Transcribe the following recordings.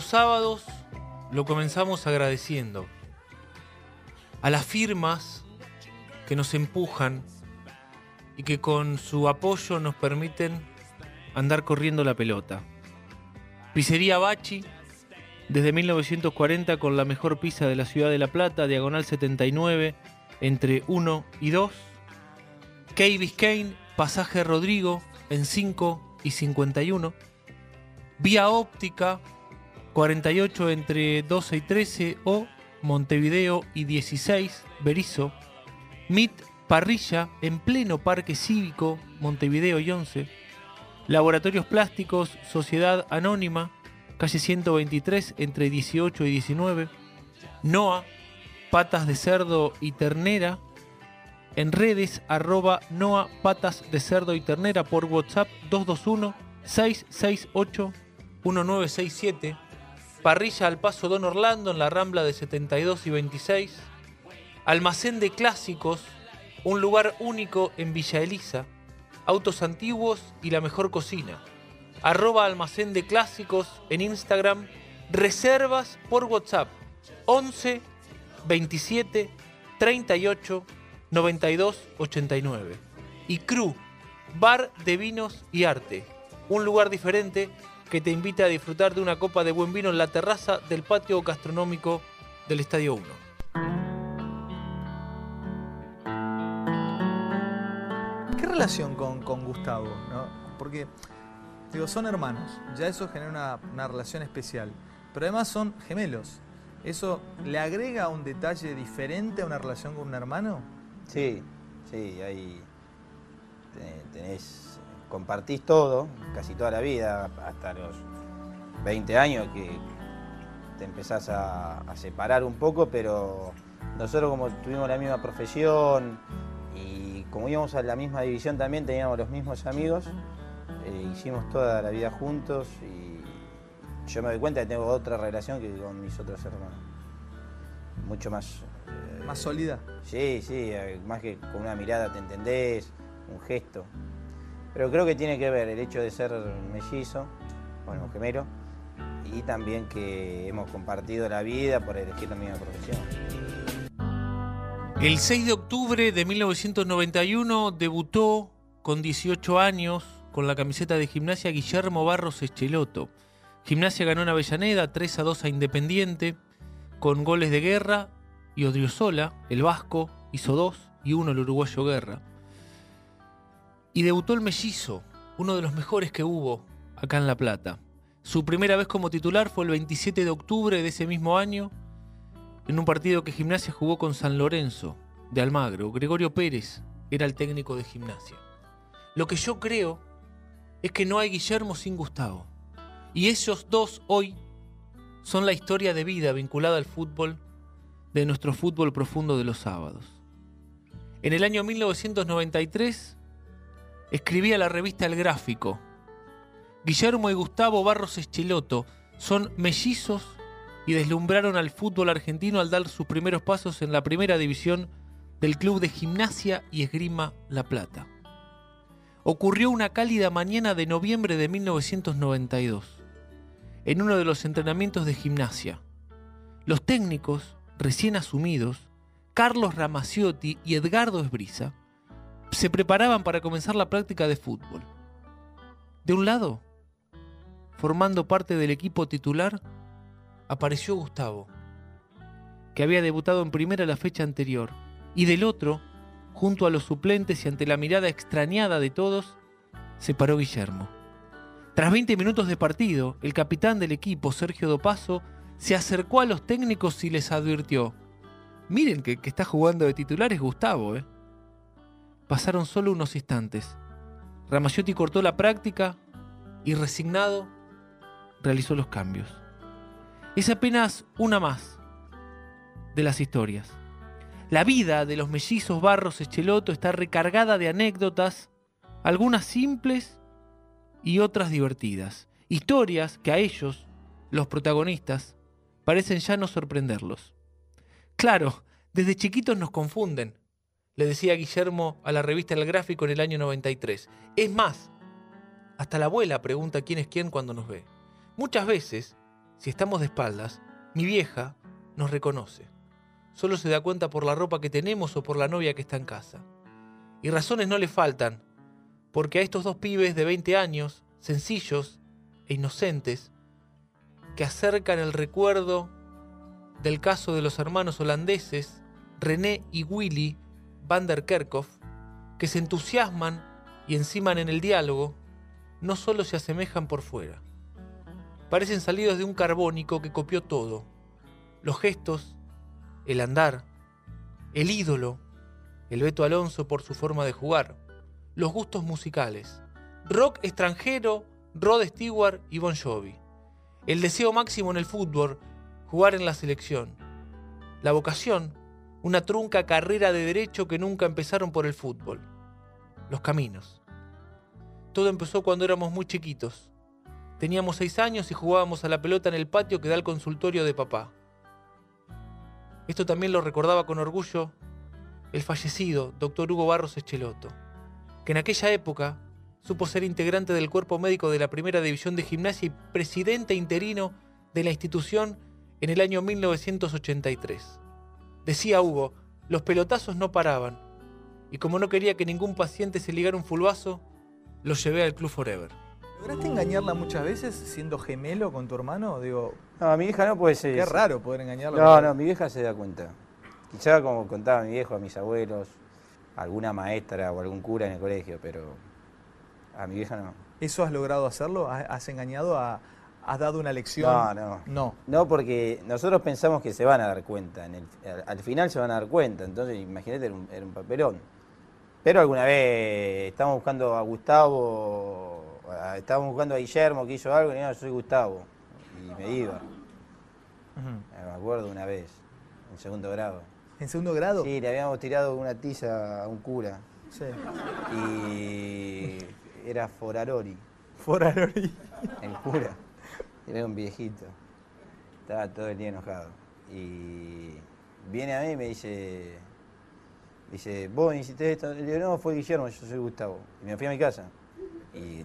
Los sábados lo comenzamos agradeciendo a las firmas que nos empujan y que con su apoyo nos permiten andar corriendo la pelota. Pizzería Bachi, desde 1940 con la mejor pizza de la ciudad de La Plata, diagonal 79, entre 1 y 2. Key Biscayne, pasaje Rodrigo, en 5 y 51. Vía óptica 48 entre 12 y 13 o Montevideo y 16 Berizo. MIT Parrilla en pleno Parque Cívico Montevideo y 11. Laboratorios Plásticos Sociedad Anónima calle 123 entre 18 y 19. NOA Patas de Cerdo y Ternera en redes arroba NOA Patas de Cerdo y Ternera por WhatsApp 221 668 1967, Parrilla al Paso Don Orlando en la Rambla de 72 y 26, Almacén de Clásicos, un lugar único en Villa Elisa, autos antiguos y la mejor cocina. Arroba Almacén de Clásicos en Instagram, reservas por WhatsApp. 11 27 38 92 89. Y Cru, Bar de Vinos y Arte, un lugar diferente que te invita a disfrutar de una copa de buen vino en la terraza del patio gastronómico del Estadio 1. ¿Qué relación con, con Gustavo? no? Porque, digo, son hermanos, ya eso genera una, una relación especial, pero además son gemelos. ¿Eso le agrega un detalle diferente a una relación con un hermano? Sí, sí, ahí te- tenés, compartís todo, casi toda la vida, hasta los 20 años que te empezás a, a separar un poco, pero nosotros como tuvimos la misma profesión y como íbamos a la misma división también teníamos los mismos amigos, eh, hicimos toda la vida juntos y yo me doy cuenta que tengo otra relación que con mis otros hermanos, mucho más... eh, Más sólida. Sí, sí, eh, más que con una mirada te entendés, un gesto. Pero creo que tiene que ver el hecho de ser mellizo, bueno, gemelo, y también que hemos compartido la vida por elegir la misma profesión. El 6 de octubre de 1991 debutó con 18 años con la camiseta de gimnasia Guillermo Barros Echeloto. Gimnasia ganó en Avellaneda 3 a 2 a Independiente con goles de Guerra y Odriozola, el vasco, hizo dos y uno el uruguayo Guerra. Y debutó el mellizo, uno de los mejores que hubo acá en La Plata. Su primera vez como titular fue el 27 de octubre de ese mismo año en un partido que Gimnasia jugó con San Lorenzo de Almagro. Gregorio Pérez era el técnico de Gimnasia. Lo que yo creo es que no hay Guillermo sin Gustavo. Y ellos dos hoy son la historia de vida vinculada al fútbol de nuestro fútbol profundo de los sábados. En el año 1993 escribía la revista El Gráfico. Guillermo y Gustavo Barros Escheloto son mellizos y deslumbraron al fútbol argentino al dar sus primeros pasos en la primera división del Club de Gimnasia y Esgrima La Plata. Ocurrió una cálida mañana de noviembre de 1992, en uno de los entrenamientos de gimnasia. Los técnicos, recién asumidos, Carlos Ramaciotti y Edgardo Esbriza, se preparaban para comenzar la práctica de fútbol. De un lado, formando parte del equipo titular, apareció Gustavo, que había debutado en primera la fecha anterior, y del otro, junto a los suplentes y ante la mirada extrañada de todos, se paró Guillermo. Tras 20 minutos de partido, el capitán del equipo, Sergio Dopaso, se acercó a los técnicos y les advirtió, miren que, que está jugando de titular es Gustavo, ¿eh? Pasaron solo unos instantes. Ramagiotti cortó la práctica y resignado realizó los cambios. Es apenas una más de las historias. La vida de los mellizos Barros Echeloto está recargada de anécdotas, algunas simples y otras divertidas. Historias que a ellos, los protagonistas, parecen ya no sorprenderlos. Claro, desde chiquitos nos confunden, le decía Guillermo a la revista El Gráfico en el año 93. Es más, hasta la abuela pregunta quién es quién cuando nos ve. Muchas veces, si estamos de espaldas, mi vieja nos reconoce. Solo se da cuenta por la ropa que tenemos o por la novia que está en casa. Y razones no le faltan, porque a estos dos pibes de 20 años, sencillos e inocentes, que acercan el recuerdo del caso de los hermanos holandeses, René y Willy Van der Kerkhoff, que se entusiasman y enciman en el diálogo, no solo se asemejan por fuera. Parecen salidos de un carbónico que copió todo. Los gestos, el andar, el ídolo, el Beto Alonso por su forma de jugar, los gustos musicales, rock extranjero, Rod Stewart y Bon Jovi, el deseo máximo en el fútbol, jugar en la selección, la vocación, una trunca carrera de derecho que nunca empezaron por el fútbol, los caminos. Todo empezó cuando éramos muy chiquitos. Teníamos seis años y jugábamos a la pelota en el patio que da el consultorio de papá. Esto también lo recordaba con orgullo el fallecido doctor Hugo Barros Echeloto, que en aquella época supo ser integrante del cuerpo médico de la primera división de gimnasia y presidente interino de la institución en el año 1983. Decía Hugo, los pelotazos no paraban, y como no quería que ningún paciente se ligara un fulbazo, lo llevé al Club Forever. ¿Lograste engañarla muchas veces siendo gemelo con tu hermano? Digo, No, mi hija no puede ser. qué raro poder engañarla. No, con- no, mi vieja se da cuenta. Quizá como contaba mi viejo, a mis abuelos, alguna maestra o algún cura en el colegio, pero a mi vieja no. ¿Eso has logrado hacerlo? ¿Has has engañado? a- ¿Has dado una lección? No, no. No. No, porque nosotros pensamos que se van a dar cuenta. En el- al, al final se van a dar cuenta. Entonces, imagínate, era un, era un papelón. Pero alguna vez estábamos buscando a Gustavo, estábamos buscando a Guillermo que hizo algo, y no, yo soy Gustavo. Y me iba. Me acuerdo una vez, en segundo grado. ¿En segundo grado? Sí, le habíamos tirado una tiza a un cura. Sí. Y era Forarori, Forarori. el cura. Era un viejito. Estaba todo el día enojado. Y viene a mí y me dice, dice, vos hiciste esto. Le digo, no, fue Guillermo, yo soy Gustavo. Y me fui a mi casa. Y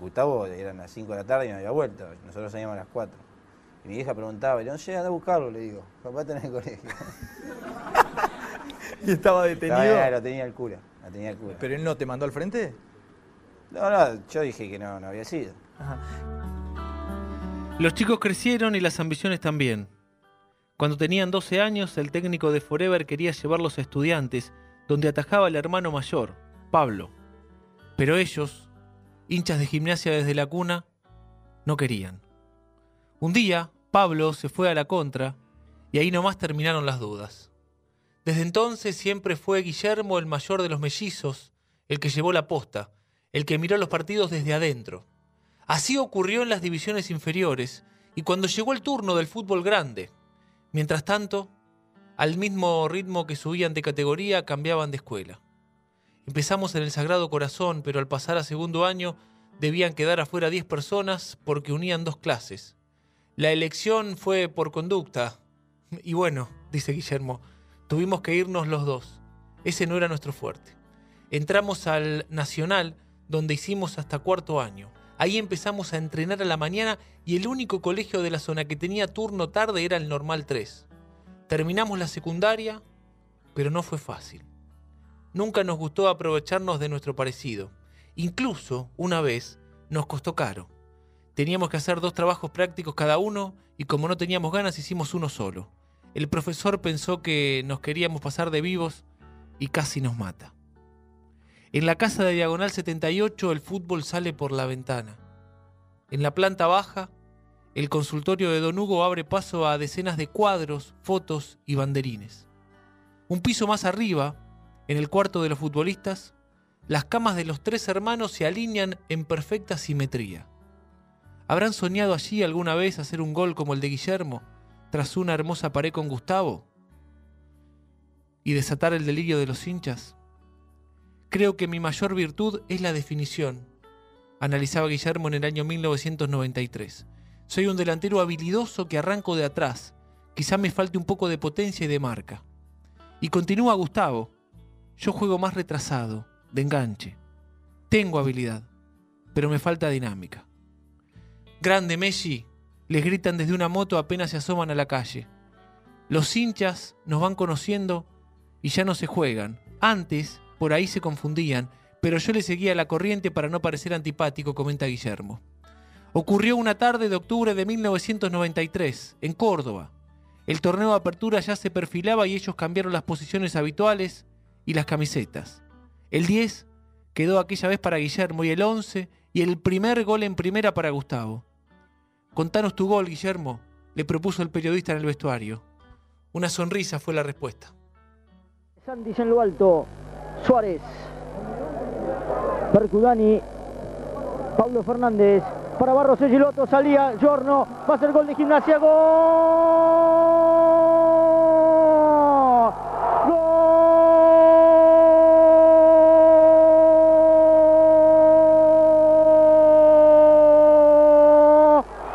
Gustavo eran las 5 de la tarde y me había vuelto. Nosotros salíamos a las 4. Y mi hija preguntaba, le digo, no, anda a buscarlo, le digo. Papá está en el colegio. Y estaba detenido. Estaba- lo tenía el cura, lo tenía el cura. ¿Pero él no te mandó al frente? No, no, yo dije que no, no había sido. Ajá. Los chicos crecieron y las ambiciones también. Cuando tenían 12 años, el técnico de Forever quería llevarlos a estudiantes, donde atajaba el hermano mayor, Pablo. Pero ellos, hinchas de gimnasia desde la cuna, no querían. Un día, Pablo se fue a la contra y ahí nomás terminaron las dudas. Desde entonces siempre fue Guillermo el mayor de los mellizos, el que llevó la posta, el que miró los partidos desde adentro. Así ocurrió en las divisiones inferiores y cuando llegó el turno del fútbol grande. Mientras tanto, al mismo ritmo que subían de categoría, cambiaban de escuela. Empezamos en el Sagrado Corazón, pero al pasar a segundo año debían quedar afuera 10 personas porque unían dos clases. La elección fue por conducta. Y bueno, dice Guillermo, tuvimos que irnos los dos. Ese no era nuestro fuerte. Entramos al Nacional, donde hicimos hasta cuarto año. Ahí empezamos a entrenar a la mañana y el único colegio de la zona que tenía turno tarde era el Normal 3. Terminamos la secundaria, pero no fue fácil. Nunca nos gustó aprovecharnos de nuestro parecido. Incluso, una vez, nos costó caro. Teníamos que hacer dos trabajos prácticos cada uno y como no teníamos ganas hicimos uno solo. El profesor pensó que nos queríamos pasar de vivos y casi nos mata. En la casa de Diagonal 78 el fútbol sale por la ventana. En la planta baja, el consultorio de Don Hugo abre paso a decenas de cuadros, fotos y banderines. Un piso más arriba, en el cuarto de los futbolistas, las camas de los tres hermanos se alinean en perfecta simetría. ¿Habrán soñado allí alguna vez hacer un gol como el de Guillermo, tras una hermosa pared con Gustavo? ¿Y desatar el delirio de los hinchas? Creo que mi mayor virtud es la definición, analizaba Guillermo en el año 1993. Soy un delantero habilidoso que arranco de atrás. Quizá me falte un poco de potencia y de marca. Y continúa Gustavo. Yo juego más retrasado, de enganche. Tengo habilidad, pero me falta dinámica. Grande Messi, les gritan desde una moto apenas se asoman a la calle. Los hinchas nos van conociendo y ya no se juegan. Antes, por ahí se confundían, pero yo le seguía la corriente para no parecer antipático, comenta Guillermo. Ocurrió una tarde de octubre de 1993, en Córdoba. El torneo de apertura ya se perfilaba y ellos cambiaron las posiciones habituales y las camisetas. El 10 quedó aquella vez para Guillermo y el 11 y el primer gol en primera para Gustavo. Contanos tu gol, Guillermo, le propuso el periodista en el vestuario. Una sonrisa fue la respuesta. Santis en lo alto, Suárez, Percudani, Pablo Fernández, para Barros Giloto, salía Giorno, va a ser gol de gimnasia, gol.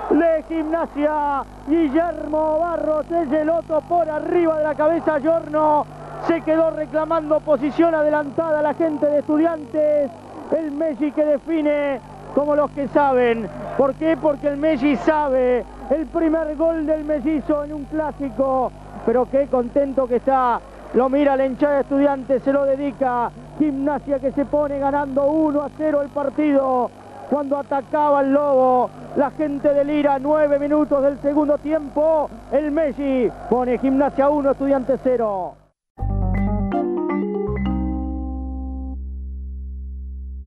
Gol. De gimnasia, Guillermo Barros Geloto por arriba de la cabeza, Giorno se quedó reclamando posición adelantada la gente de estudiantes, el Messi que define como los que saben. ¿Por qué? Porque el Messi sabe el primer gol del mellizo en un clásico. Pero qué contento que está. Lo mira la hinchada de estudiantes, se lo dedica. Gimnasia que se pone ganando 1 a 0 el partido. Cuando atacaba el Lobo, la gente de Lira, 9 minutos del segundo tiempo. El Messi pone Gimnasia 1, Estudiantes 0.